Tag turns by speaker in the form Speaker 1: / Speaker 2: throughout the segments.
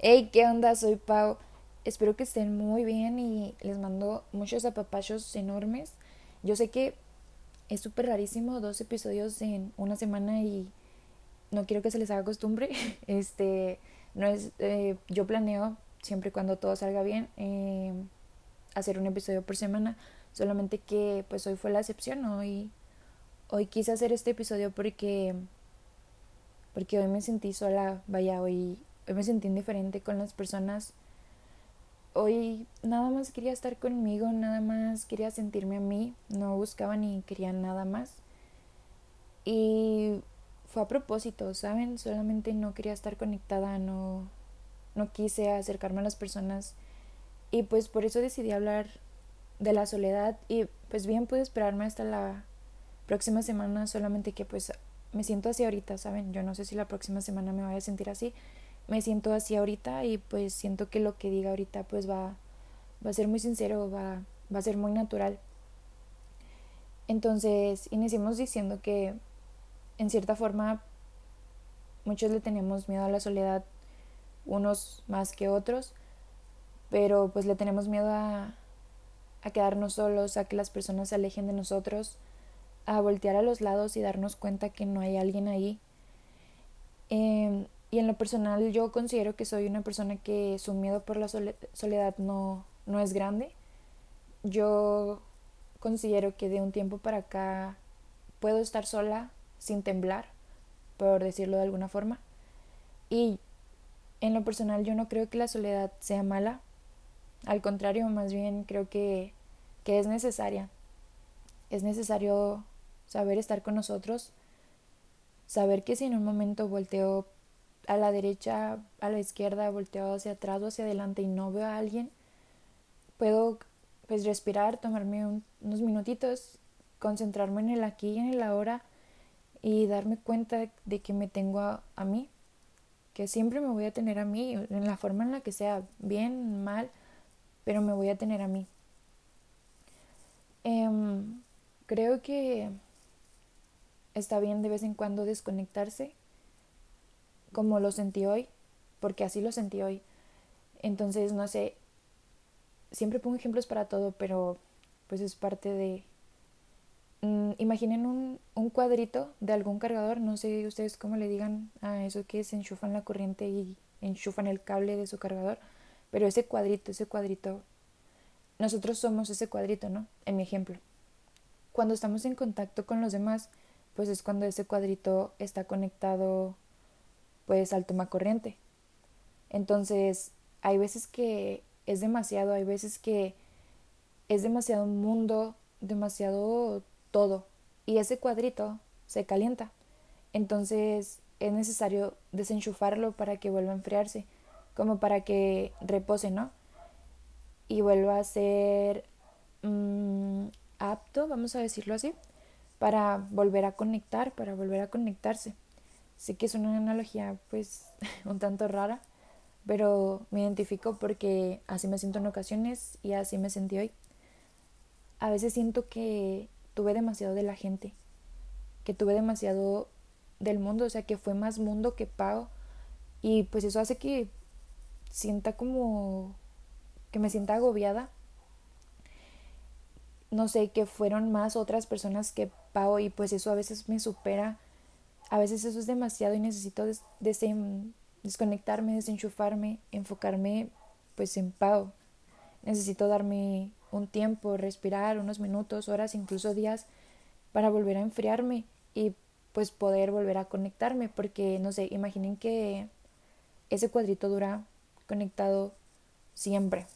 Speaker 1: Hey, ¿qué onda? Soy Pau. Espero que estén muy bien y les mando muchos apapachos enormes. Yo sé que es súper rarísimo dos episodios en una semana y no quiero que se les haga costumbre. Este, no es, eh, yo planeo siempre cuando todo salga bien eh, hacer un episodio por semana. Solamente que pues hoy fue la excepción. Hoy, hoy quise hacer este episodio porque porque hoy me sentí sola. Vaya, hoy hoy me sentí indiferente con las personas. Hoy nada más quería estar conmigo, nada más quería sentirme a mí, no buscaba ni quería nada más. Y fue a propósito, ¿saben? Solamente no quería estar conectada, no, no quise acercarme a las personas. Y pues por eso decidí hablar de la soledad y pues bien pude esperarme hasta la próxima semana, solamente que pues me siento así ahorita, ¿saben? Yo no sé si la próxima semana me vaya a sentir así, me siento así ahorita y pues siento que lo que diga ahorita pues va, va a ser muy sincero, va, va a ser muy natural. Entonces iniciamos diciendo que en cierta forma muchos le tenemos miedo a la soledad, unos más que otros, pero pues le tenemos miedo a, a quedarnos solos, a que las personas se alejen de nosotros, a voltear a los lados y darnos cuenta que no hay alguien ahí. Eh, y en lo personal yo considero que soy una persona que su miedo por la soledad no, no es grande. Yo considero que de un tiempo para acá puedo estar sola sin temblar, por decirlo de alguna forma. Y en lo personal yo no creo que la soledad sea mala. Al contrario, más bien creo que, que es necesaria. Es necesario saber estar con nosotros, saber que si en un momento volteo a la derecha, a la izquierda, volteado hacia atrás o hacia adelante y no veo a alguien, puedo pues respirar, tomarme unos minutitos, concentrarme en el aquí y en el ahora y darme cuenta de que me tengo a, a mí, que siempre me voy a tener a mí, en la forma en la que sea, bien, mal, pero me voy a tener a mí. Um, creo que está bien de vez en cuando desconectarse como lo sentí hoy, porque así lo sentí hoy. Entonces, no sé, siempre pongo ejemplos para todo, pero pues es parte de... Mm, imaginen un, un, cuadrito de algún cargador, no sé ustedes cómo le digan a eso que se enchufan la corriente y enchufan el cable de su cargador, pero ese cuadrito, ese cuadrito, nosotros somos ese cuadrito, ¿no? En mi ejemplo. Cuando estamos en contacto con los demás, pues es cuando ese cuadrito está conectado pues al toma corriente. Entonces, hay veces que es demasiado, hay veces que es demasiado mundo, demasiado todo. Y ese cuadrito se calienta. Entonces es necesario desenchufarlo para que vuelva a enfriarse, como para que repose, ¿no? Y vuelva a ser mm, apto, vamos a decirlo así, para volver a conectar, para volver a conectarse. Sé que es una analogía pues un tanto rara, pero me identifico porque así me siento en ocasiones y así me sentí hoy. A veces siento que tuve demasiado de la gente, que tuve demasiado del mundo, o sea, que fue más mundo que pago y pues eso hace que sienta como que me sienta agobiada. No sé, que fueron más otras personas que pago y pues eso a veces me supera a veces eso es demasiado y necesito des desconectarme, desenchufarme, enfocarme pues en pau. Necesito darme un tiempo, respirar unos minutos, horas, incluso días para volver a enfriarme y pues poder volver a conectarme porque no sé, imaginen que ese cuadrito dura conectado siempre.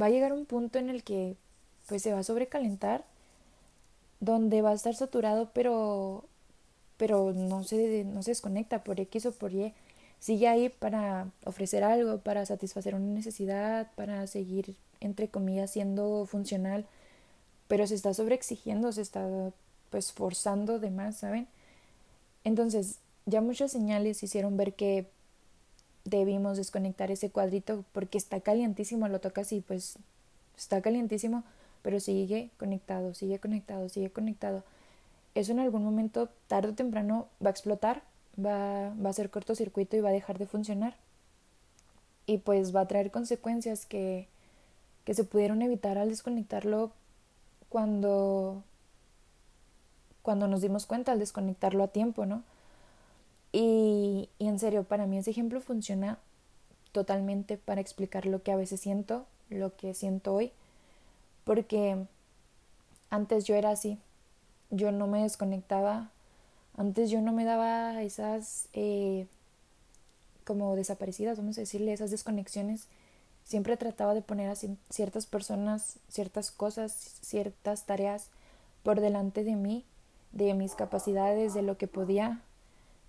Speaker 1: Va a llegar un punto en el que pues se va a sobrecalentar donde va a estar saturado pero pero no se, no se desconecta por X o por Y. Sigue ahí para ofrecer algo, para satisfacer una necesidad, para seguir, entre comillas, siendo funcional, pero se está sobreexigiendo, se está pues forzando de más, ¿saben? Entonces, ya muchas señales hicieron ver que debimos desconectar ese cuadrito porque está calientísimo, lo tocas y pues está calientísimo, pero sigue conectado, sigue conectado, sigue conectado eso en algún momento, tarde o temprano, va a explotar, va, va a ser cortocircuito y va a dejar de funcionar. y pues va a traer consecuencias que, que se pudieron evitar al desconectarlo cuando cuando nos dimos cuenta al desconectarlo a tiempo, ¿no? Y, y en serio, para mí ese ejemplo funciona totalmente para explicar lo que a veces siento, lo que siento hoy, porque antes yo era así, yo no me desconectaba, antes yo no me daba esas eh, como desaparecidas, vamos a decirle, esas desconexiones, siempre trataba de poner a ciertas personas, ciertas cosas, ciertas tareas por delante de mí, de mis capacidades, de lo que podía.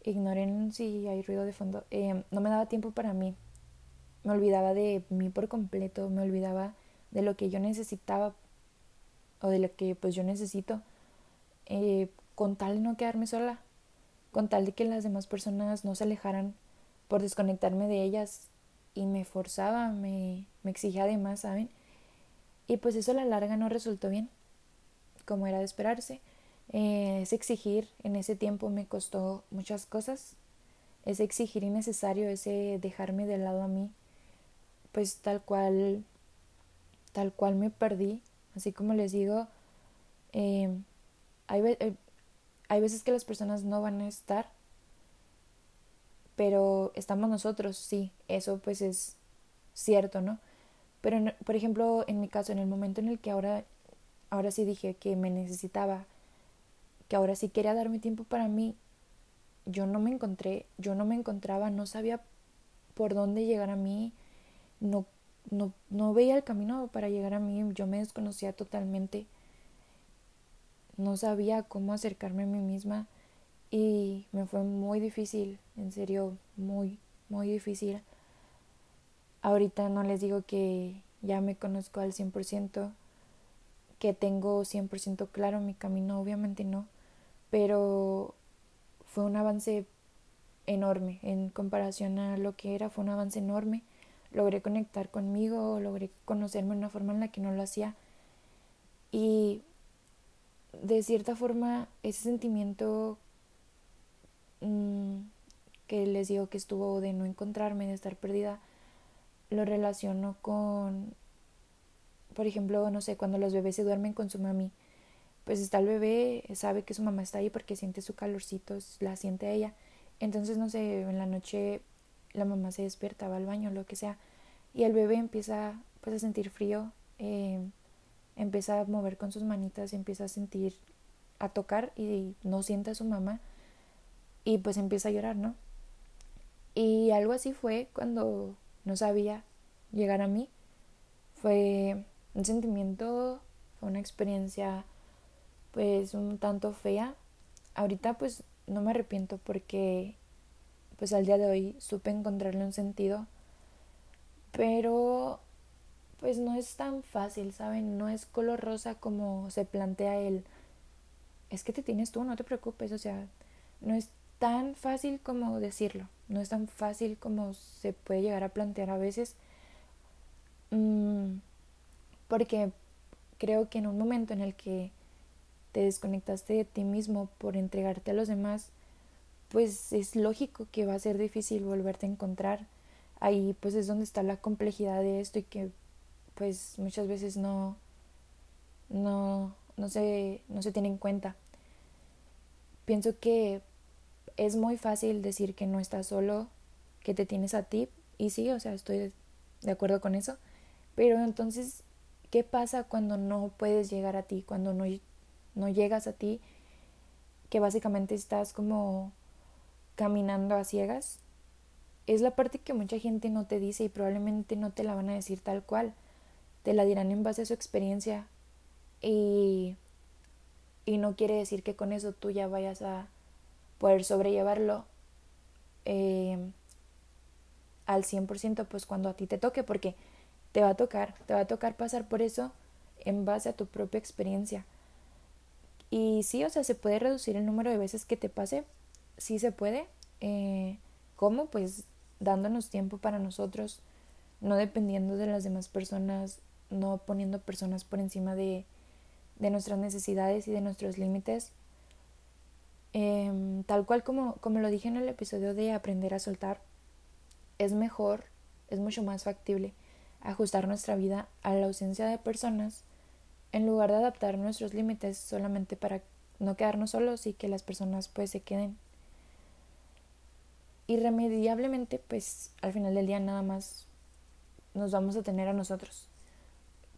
Speaker 1: Ignoren si hay ruido de fondo. Eh, no me daba tiempo para mí, me olvidaba de mí por completo, me olvidaba de lo que yo necesitaba o de lo que pues yo necesito eh, con tal de no quedarme sola, con tal de que las demás personas no se alejaran por desconectarme de ellas y me forzaba, me, me exigía además, ¿saben? Y pues eso a la larga no resultó bien, como era de esperarse. Eh, ese exigir en ese tiempo me costó muchas cosas, ese exigir innecesario, ese dejarme de lado a mí, pues tal cual, tal cual me perdí. Así como les digo, eh, hay, eh, hay veces que las personas no van a estar, pero estamos nosotros, sí, eso pues es cierto, ¿no? Pero, por ejemplo, en mi caso, en el momento en el que ahora, ahora sí dije que me necesitaba, que ahora sí quería darme tiempo para mí, yo no me encontré, yo no me encontraba, no sabía por dónde llegar a mí, no, no, no veía el camino para llegar a mí, yo me desconocía totalmente, no sabía cómo acercarme a mí misma y me fue muy difícil, en serio, muy, muy difícil. Ahorita no les digo que ya me conozco al 100%, que tengo 100% claro mi camino, obviamente no, pero fue un avance enorme en comparación a lo que era, fue un avance enorme logré conectar conmigo, logré conocerme de una forma en la que no lo hacía. Y de cierta forma ese sentimiento mm, que les digo que estuvo de no encontrarme, de estar perdida, lo relaciono con, por ejemplo, no sé, cuando los bebés se duermen con su mami, pues está el bebé, sabe que su mamá está ahí porque siente su calorcito, la siente ella. Entonces, no sé, en la noche la mamá se despierta, va al baño, lo que sea, y el bebé empieza pues a sentir frío, eh, empieza a mover con sus manitas, empieza a sentir, a tocar y no siente a su mamá y pues empieza a llorar, ¿no? Y algo así fue cuando no sabía llegar a mí. Fue un sentimiento, fue una experiencia pues un tanto fea. Ahorita pues no me arrepiento porque pues al día de hoy supe encontrarle un sentido, pero pues no es tan fácil, ¿saben? No es color rosa como se plantea él. Es que te tienes tú, no te preocupes, o sea, no es tan fácil como decirlo, no es tan fácil como se puede llegar a plantear a veces, mm, porque creo que en un momento en el que te desconectaste de ti mismo por entregarte a los demás, pues es lógico que va a ser difícil volverte a encontrar. Ahí pues es donde está la complejidad de esto y que pues muchas veces no no no se no se tiene en cuenta. Pienso que es muy fácil decir que no estás solo, que te tienes a ti y sí, o sea, estoy de acuerdo con eso, pero entonces ¿qué pasa cuando no puedes llegar a ti, cuando no no llegas a ti? Que básicamente estás como caminando a ciegas, es la parte que mucha gente no te dice y probablemente no te la van a decir tal cual. Te la dirán en base a su experiencia y, y no quiere decir que con eso tú ya vayas a poder sobrellevarlo eh, al 100% pues cuando a ti te toque porque te va a tocar, te va a tocar pasar por eso en base a tu propia experiencia. Y sí, o sea, se puede reducir el número de veces que te pase, sí se puede. Eh, ¿Cómo? Pues dándonos tiempo para nosotros, no dependiendo de las demás personas, no poniendo personas por encima de, de nuestras necesidades y de nuestros límites. Em, tal cual como, como lo dije en el episodio de aprender a soltar, es mejor es mucho más factible ajustar nuestra vida a la ausencia de personas en lugar de adaptar nuestros límites solamente para no quedarnos solos y que las personas pues se queden. Irremediablemente pues al final del día nada más nos vamos a tener a nosotros.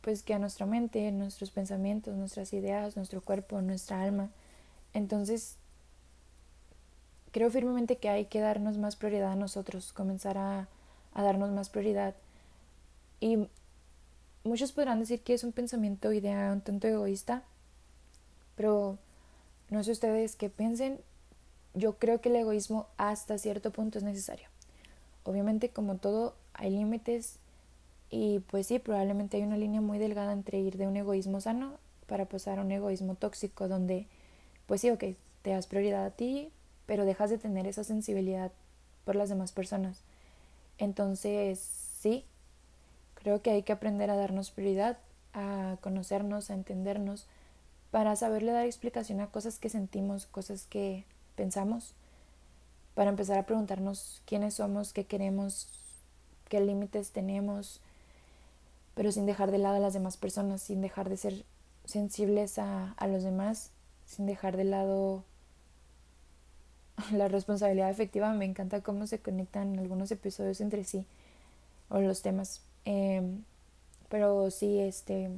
Speaker 1: Pues que a nuestra mente, nuestros pensamientos, nuestras ideas, nuestro cuerpo, nuestra alma. Entonces creo firmemente que hay que darnos más prioridad a nosotros, comenzar a, darnos más prioridad. Y muchos podrán decir que es un pensamiento idea un tanto egoísta, pero no sé ustedes qué piensen. Yo creo que el egoísmo hasta cierto punto es necesario. Obviamente, como todo, hay límites y pues sí, probablemente hay una línea muy delgada entre ir de un egoísmo sano para pasar a un egoísmo tóxico donde, pues sí, ok, te das prioridad a ti, pero dejas de tener esa sensibilidad por las demás personas. Entonces, sí, creo que hay que aprender a darnos prioridad, a conocernos, a entendernos, para saberle dar explicación a cosas que sentimos, cosas que pensamos, para empezar a preguntarnos quiénes somos, qué queremos, qué límites tenemos, pero sin dejar de lado a las demás personas, sin dejar de ser sensibles a, a los demás, sin dejar de lado la responsabilidad efectiva, me encanta cómo se conectan algunos episodios entre sí o los temas. Em, pero sí, este,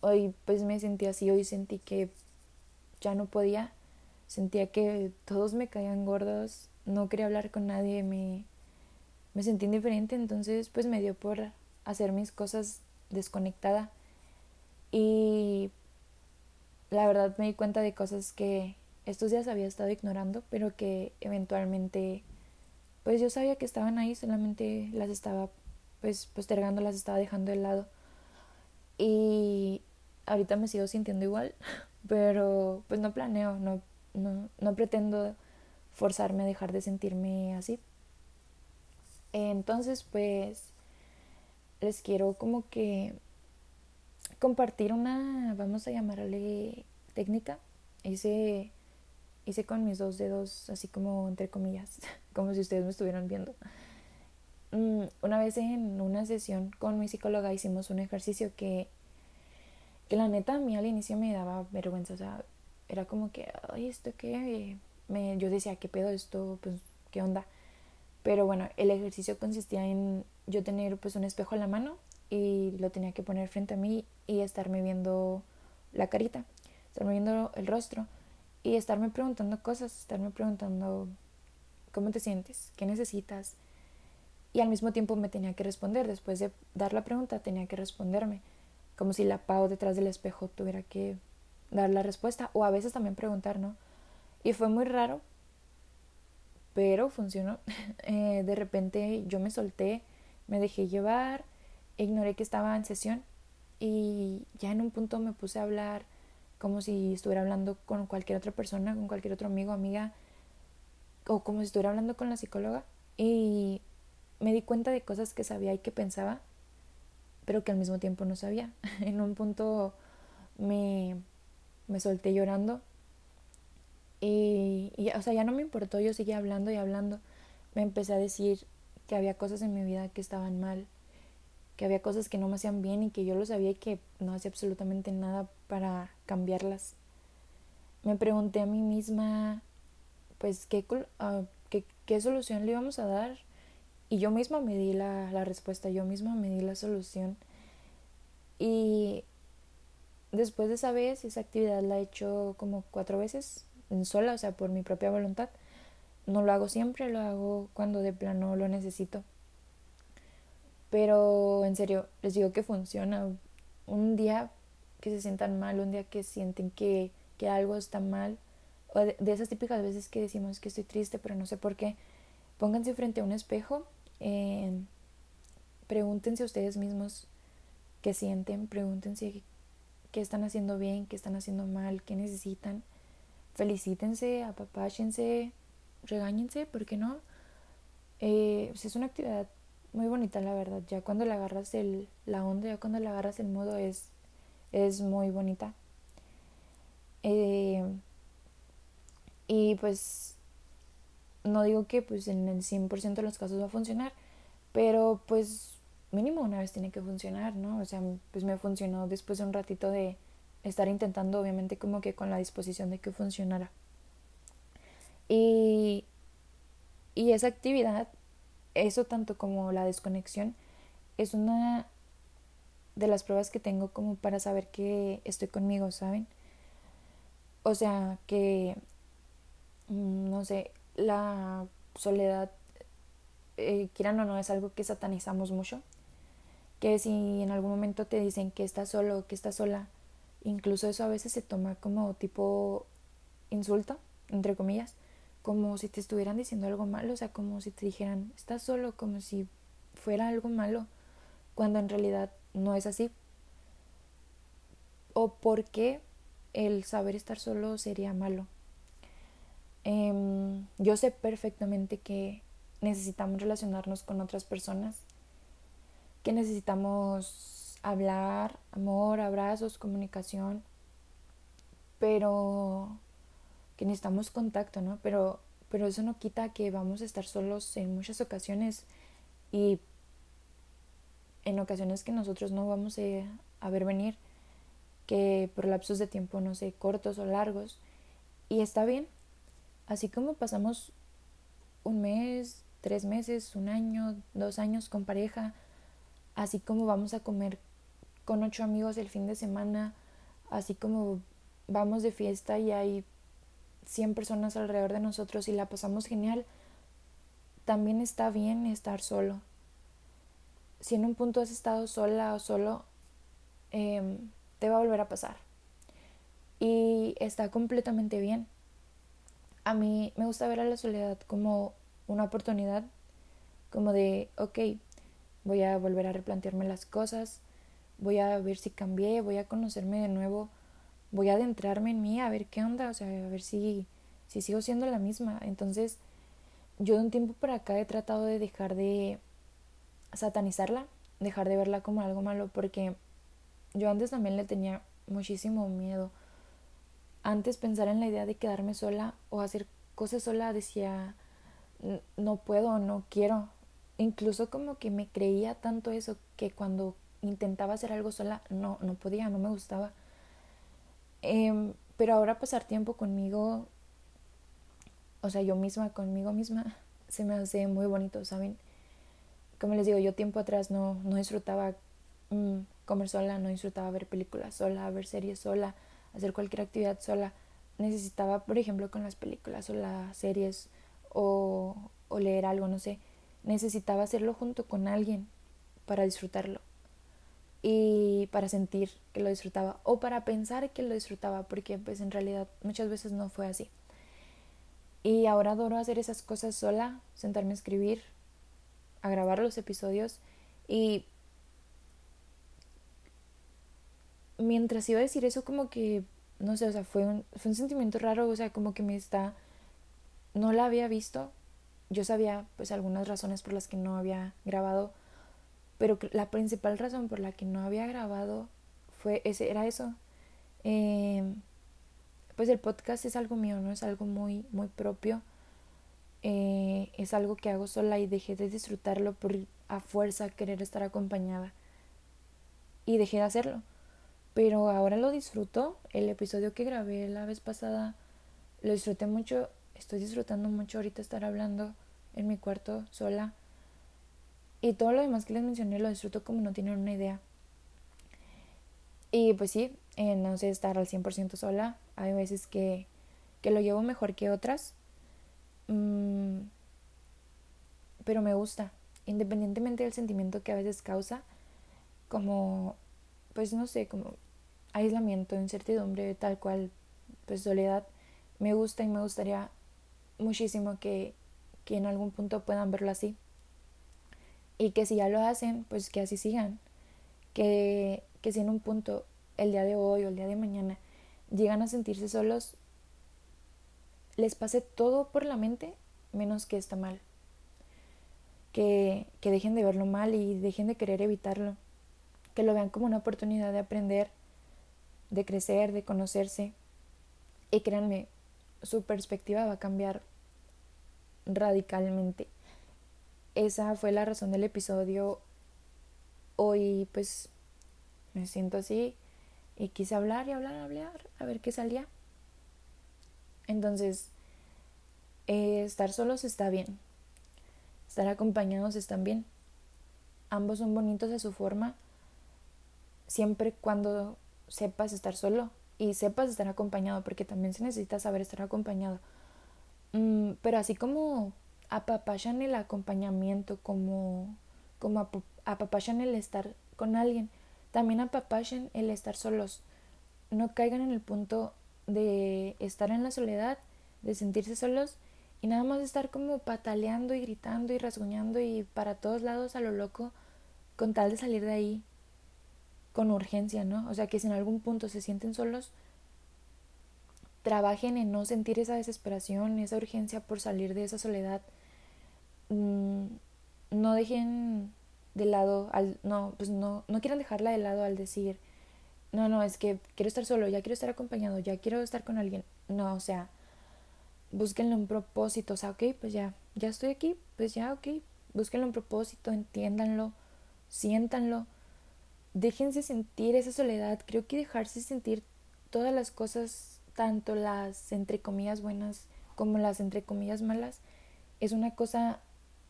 Speaker 1: hoy pues me sentí así, hoy sentí que ya no podía, sentía que todos me caían gordos, no quería hablar con nadie, me, me sentí indiferente, entonces pues me dio por hacer mis cosas desconectada y la verdad me di cuenta de cosas que estos días había estado ignorando, pero que eventualmente, pues yo sabía que estaban ahí, solamente las estaba pues postergando, las estaba dejando de lado. Y ahorita me sigo sintiendo igual, pero pues no planeo, no, no, no pretendo forzarme a dejar de sentirme así. Entonces, pues les quiero como que compartir una, vamos a llamarle técnica. Hice hice con mis dos dedos así como entre comillas, como si ustedes me estuvieran viendo. Mm, una vez en una sesión con mi psicóloga hicimos un ejercicio que, que la neta a mí al inicio me daba vergüenza, o sea, era como que, ay, ¿esto qué? Me, yo decía, ¿qué pedo esto? Pues, ¿qué onda? Pero bueno, el ejercicio consistía en yo tener pues un espejo en la mano y lo tenía que poner frente a mí y estarme viendo la carita, estarme viendo el rostro y estarme preguntando cosas, estarme preguntando cómo te sientes, qué necesitas. Y al mismo tiempo me tenía que responder, después de dar la pregunta tenía que responderme, como si la Pau detrás del espejo tuviera que dar la respuesta o a veces también preguntar, ¿no? Y fue muy raro, pero funcionó. Eh, de repente yo me solté, me dejé llevar, ignoré que estaba en sesión y ya en un punto me puse a hablar como si estuviera hablando con cualquier otra persona, con cualquier otro amigo, amiga, o como si estuviera hablando con la psicóloga. Y me di cuenta de cosas que sabía y que pensaba, pero que al mismo tiempo no sabía. en un punto me, me solté llorando y, o sea, ya no me importó, yo seguía hablando y hablando. Me empecé a decir que había cosas en mi vida que estaban mal, que había cosas que no me hacían bien y que yo lo sabía y que no hacía absolutamente nada para cambiarlas. Me pregunté a mí misma, pues, ¿qué, uh, qué, qué solución le íbamos a dar? Y yo misma me di la, la respuesta, yo misma me di la solución. Y después de esa vez, esa actividad la he hecho como cuatro veces, en sola, o sea, por mi propia voluntad. No lo hago siempre, lo hago cuando de plano lo necesito. Pero en serio, les digo que funciona. Un día que se sientan mal, un día que sienten que, que algo está mal, o de, esas típicas veces que decimos que estoy triste pero no sé por qué, pónganse frente a un espejo, eh, pregúntense a ustedes mismos qué sienten, pregúntense qué están haciendo bien, qué están haciendo mal, qué necesitan, felicítense, apapáchense, regáñense, ¿por qué no? Eh, pues es una actividad muy bonita la verdad. Ya cuando le agarras el, la onda, ya cuando le agarras el modo es, es muy bonita. Eh, y pues no digo que pues en el 100% de los casos va a funcionar, Pero pues mínimo una vez tiene que funcionar, ¿no? O sea, pues me funcionó después de un ratito de estar intentando, obviamente como que con la disposición de que funcionara. Y, y esa actividad, eso tanto como la desconexión, es una de las pruebas que tengo como para saber que estoy conmigo, ¿saben? O sea, que, mm, no sé, la soledad, eh, quieran o no, es algo que satanizamos mucho. Que si en algún momento te dicen que estás solo, que estás sola, incluso eso a veces se toma como tipo insulto, entre comillas, como si te estuvieran diciendo algo malo, o sea, como si te dijeran, estás solo, como si fuera algo malo, cuando en realidad no es así. O por qué el saber estar solo sería malo. Em, yo sé perfectamente que necesitamos relacionarnos con otras personas, que necesitamos hablar, amor, abrazos, comunicación, pero que necesitamos contacto, ¿no? Pero, pero eso no quita que vamos a estar solos en muchas ocasiones y en ocasiones que nosotros no vamos a ver venir, que por lapsos de tiempo, no sé, cortos o largos, y está bien, así como pasamos un mes, tres meses, un año, dos años con pareja, así como vamos a comer con ocho amigos el fin de semana, así como vamos de fiesta y hay 100 personas alrededor de nosotros y la pasamos genial, también está bien estar solo si en un punto has estado sola o solo, em, te va a volver a pasar. Y está completamente bien. A mí me gusta ver a la soledad como una oportunidad, como de, ok, voy a volver a replantearme las cosas, voy a ver si cambié, voy a conocerme de nuevo, voy a adentrarme en mí, a ver qué onda, o sea, a ver si, si sigo siendo la misma. Entonces, yo de un tiempo para acá he tratado de dejar de satanizarla, dejar de verla como algo malo, porque yo antes también le tenía muchísimo miedo. Antes pensar en la idea de quedarme sola o hacer cosas sola decía, no puedo, no quiero. Incluso como que me creía tanto eso que cuando intentaba hacer algo sola no, no podía, no me gustaba. Em, pero ahora pasar tiempo conmigo, o sea, yo misma, conmigo misma, se me hace muy bonito, ¿saben? como les digo, yo tiempo atrás no, no disfrutaba mm, comer sola, no disfrutaba ver películas sola, ver series sola, hacer cualquier actividad sola. Necesitaba, por ejemplo, con las películas o las series o, o leer algo, no sé, necesitaba hacerlo junto con alguien para disfrutarlo y para sentir que lo disfrutaba o para pensar que lo disfrutaba porque pues en realidad muchas veces no fue así. Y ahora adoro hacer esas cosas sola, sentarme a escribir, a grabar los episodios y mientras iba a decir eso como que no sé, o sea, fue un, fue un sentimiento raro, o sea, como que me está no la había visto. Yo sabía pues algunas razones por las que no había grabado, pero la principal razón por la que no había grabado fue ese era eso. Em, pues el podcast es algo mío, no es algo muy muy propio eh, es algo que hago sola y dejé de disfrutarlo por a fuerza querer estar acompañada. Y dejé de hacerlo. Pero ahora lo disfruto. El episodio que grabé la vez pasada lo disfruté mucho. Estoy disfrutando mucho ahorita estar hablando en mi cuarto sola. Y todo lo demás que les mencioné lo disfruto como no tienen una idea. Y pues sí, eh, no sé estar al 100% sola. Hay veces que, que lo llevo mejor que otras. Mm, pero me gusta, independientemente del sentimiento que a veces causa, como, pues no sé, como aislamiento, incertidumbre, tal cual, pues soledad, me gusta y me gustaría muchísimo que, que en algún punto puedan verlo así. Y que si ya lo hacen, pues que así sigan. Que, que si en un punto, el día de hoy o el día de mañana, llegan a sentirse solos, les pase todo por la mente menos que está mal. Que, que dejen de verlo mal y dejen de querer evitarlo. Que lo vean como una oportunidad de aprender, de crecer, de conocerse. Y créanme, su perspectiva va a cambiar radicalmente. Esa fue la razón del episodio. Hoy pues me siento así y quise hablar y hablar, hablar, a ver qué salía. Entonces, eh, estar solos está bien. Estar acompañados están bien. Ambos son bonitos a su forma, siempre cuando sepas estar solo y sepas estar acompañado, porque también se necesita saber estar acompañado. Mm, pero así como apapachan el acompañamiento, como, como apapachan el estar con alguien, también apapachan el estar solos. No caigan en el punto de estar en la soledad, de sentirse solos y nada más estar como pataleando y gritando y rasguñando y para todos lados a lo loco con tal de salir de ahí con urgencia, ¿no? O sea, que si en algún punto se sienten solos, trabajen en no sentir esa desesperación, esa urgencia por salir de esa soledad. Mm, no dejen de lado al no, pues no no quieran dejarla de lado al decir, no, no, es que quiero estar solo, ya quiero estar acompañado, ya quiero estar con alguien. No, o sea, búsquenle un propósito, o sea, ok, pues ya, ya estoy aquí, pues ya, ok, búsquenle un propósito, entiéndanlo, siéntanlo, déjense sentir esa soledad, creo que dejarse sentir todas las cosas, tanto las entre comillas buenas como las entre comillas malas, es una cosa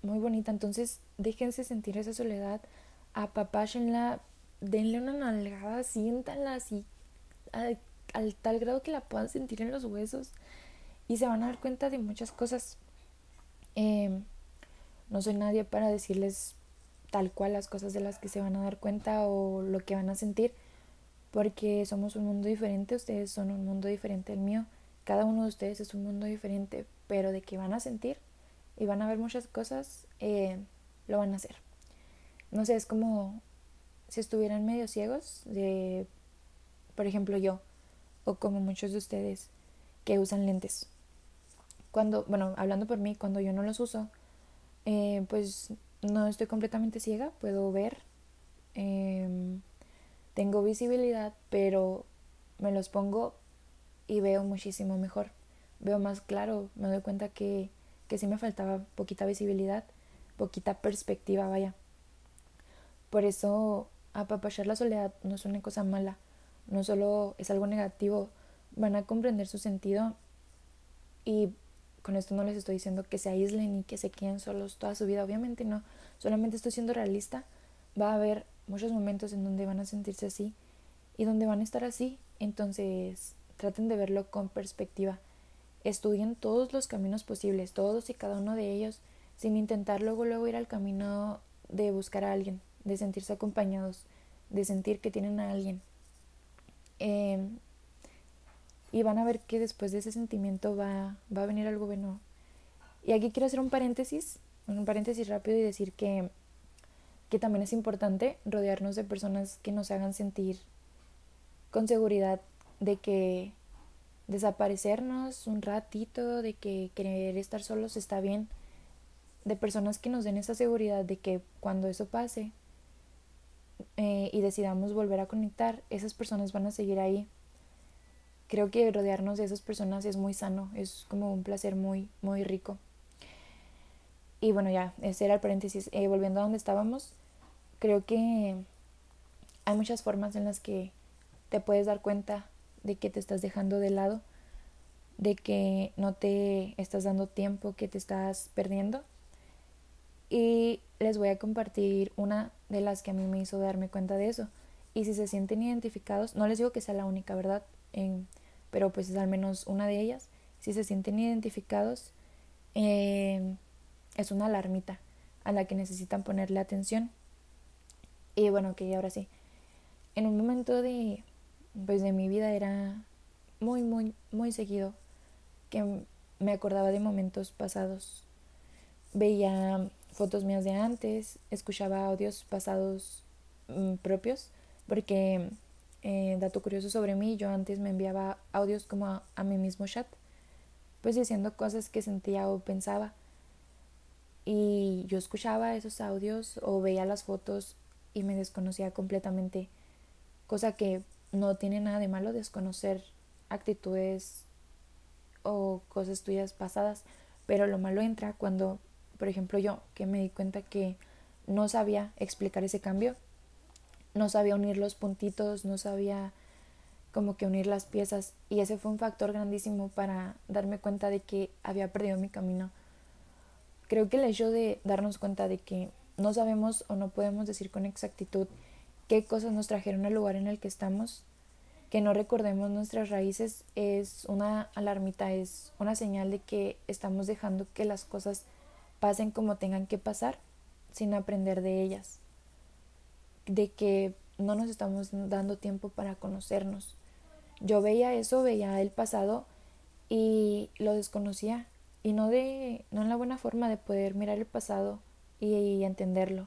Speaker 1: muy bonita, entonces déjense sentir esa soledad, apapáchenla, denle una nalgada, siéntanla así al, al tal grado que la puedan sentir en los huesos y se van a dar cuenta de muchas cosas. Eh, no soy nadie para decirles tal cual las cosas de las que se van a dar cuenta o lo que van a sentir, porque somos un mundo diferente, ustedes son un mundo diferente al mío, cada uno de ustedes es un mundo diferente, pero de que van a sentir y van a ver muchas cosas, eh, lo van a hacer. No sé, es como si estuvieran medio ciegos de, por ejemplo, yo, o como muchos de ustedes que usan lentes cuando, bueno, hablando por mí, cuando yo no los uso, eh, pues no estoy completamente ciega, puedo ver, em, tengo visibilidad, pero me los pongo y veo muchísimo mejor, veo más claro, me doy cuenta que, que sí me faltaba poquita visibilidad, poquita perspectiva, vaya. Por eso apapachar la soledad no es una cosa mala, no solo es algo negativo, van a comprender su sentido y con esto no les estoy diciendo que se aíslen y que se queden solos toda su vida, obviamente no, solamente estoy siendo realista. Va a haber muchos momentos en donde van a sentirse así y donde van a estar así, entonces traten de verlo con perspectiva. Estudien todos los caminos posibles, todos y cada uno de ellos, sin intentar luego luego ir al camino de buscar a alguien, de sentirse acompañados, de sentir que tienen a alguien. Eh, y van a ver que después de ese sentimiento va, va a venir algo bueno. Y aquí quiero hacer un paréntesis, un paréntesis rápido y decir que, que también es importante rodearnos de personas que nos hagan sentir con seguridad de que desaparecernos un ratito, de que querer estar solos está bien, de personas que nos den esa seguridad de que cuando eso pase eh, y decidamos volver a conectar, esas personas van a seguir ahí creo que rodearnos de esas personas es muy sano, es como un placer muy, muy rico. Y bueno, ya, ese era el paréntesis. Eh, volviendo a donde estábamos, creo que hay muchas formas en las que te puedes dar cuenta de que te estás dejando de lado, de que no te estás dando tiempo, que te estás perdiendo. Y les voy a compartir una de las que a mí me hizo darme cuenta de eso. Y si se sienten identificados, no les digo que sea la única, ¿verdad? En, pero pues es al menos una de ellas. Si se sienten identificados, eh, es una alarmita a la que necesitan ponerle atención. Y bueno, que ahora sí. En un momento de, pues de mi vida era muy, muy, muy seguido que me acordaba de momentos pasados. Veía fotos mías de antes, escuchaba audios pasados mm, propios, porque eh, dato curioso sobre mí, yo antes me enviaba audios como a, a, mi mismo chat, pues diciendo cosas que sentía o pensaba. Y yo escuchaba esos audios o veía las fotos y me desconocía completamente, cosa que no tiene nada de malo desconocer actitudes o cosas tuyas pasadas, pero lo malo entra cuando por ejemplo yo, que me di cuenta que no sabía explicar ese cambio, no sabía unir los puntitos, no sabía como que unir las piezas y ese fue un factor grandísimo para darme cuenta de que había perdido mi camino. Creo que el hecho de darnos cuenta de que no sabemos o no podemos decir con exactitud qué cosas nos trajeron al lugar en el que estamos, que no recordemos nuestras raíces es una alarmita, es una señal de que estamos dejando que las cosas pasen como tengan que pasar sin aprender de ellas, de que no nos estamos dando tiempo para conocernos. Yo veía eso, veía el pasado y lo desconocía y no de no en la buena forma de poder mirar el pasado y, entenderlo.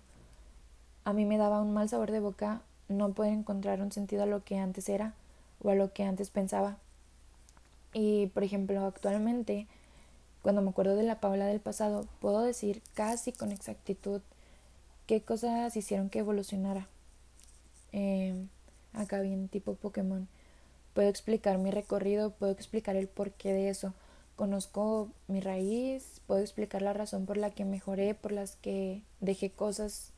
Speaker 1: A mí me daba un mal sabor de boca no poder encontrar un sentido a lo que antes era o a lo que antes pensaba. Y por ejemplo, actualmente, cuando me acuerdo de la Paula del pasado, puedo decir casi con exactitud qué cosas hicieron que evolucionara. Em, acá bien tipo Pokémon. Puedo explicar mi recorrido, puedo explicar el porqué de eso conozco mi raíz, puedo explicar la razón por la que mejoré, por las que dejé cosas,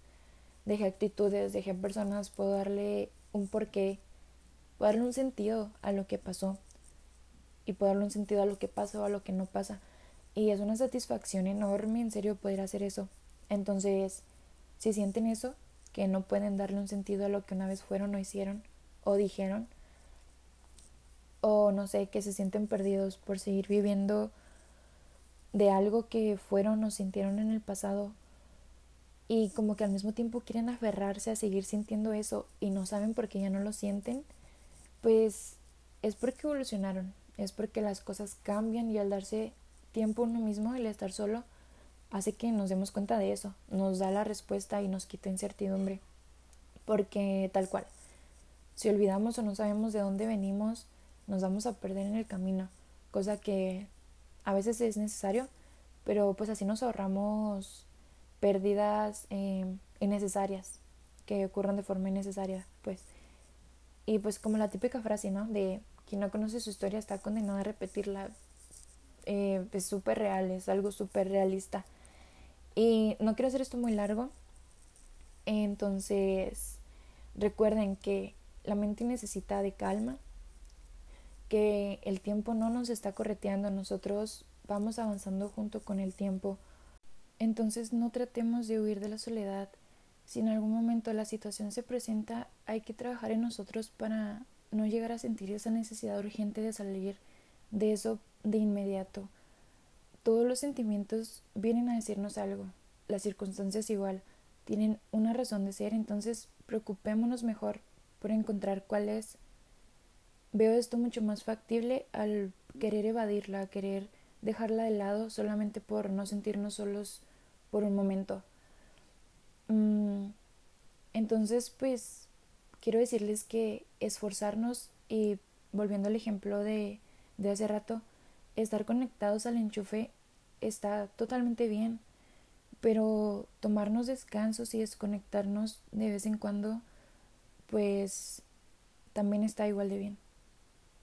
Speaker 1: dejé actitudes, dejé personas, puedo darle un porqué, darle un sentido a lo que pasó y puedo darle un sentido a lo que pasa o a lo que no pasa. Y es una satisfacción enorme, en serio, poder hacer eso. Entonces, si sienten eso, que no pueden darle un sentido a lo que una vez fueron o hicieron o dijeron, o no sé, que se sienten perdidos por seguir viviendo de algo que fueron o sintieron en el pasado y como que al mismo tiempo quieren aferrarse a seguir sintiendo eso y no saben por qué ya no lo sienten, pues es porque evolucionaron, es porque las cosas cambian y al darse tiempo uno mismo, el estar solo, hace que nos demos cuenta de eso, nos da la respuesta y nos quita incertidumbre, porque tal cual, si olvidamos o no sabemos de dónde venimos, nos vamos a perder en el camino, cosa que a veces es necesario, pero pues así nos ahorramos pérdidas eh, innecesarias que ocurran de forma innecesaria, pues. Y pues como la típica frase, ¿no? De quien no conoce su historia está condenado a repetirla. Eh, es súper real, es algo súper realista. Y no quiero hacer esto muy largo. Entonces, recuerden que la mente necesita de calma, que el tiempo no nos está correteando, nosotros vamos avanzando junto con el tiempo. Entonces no tratemos de huir de la soledad. Si en algún momento la situación se presenta, hay que trabajar en nosotros para no llegar a sentir esa necesidad urgente de salir de eso de inmediato. Todos los sentimientos vienen a decirnos algo. Las circunstancias igual tienen una razón de ser, entonces preocupémonos mejor por encontrar cuál es Veo esto mucho más factible al querer evadirla, querer dejarla de lado solamente por no sentirnos solos por un momento. Mm, entonces, pues, quiero decirles que esforzarnos y volviendo al ejemplo de, de hace rato, estar conectados al enchufe está totalmente bien, pero tomarnos descansos y desconectarnos de vez en cuando, pues también está igual de bien.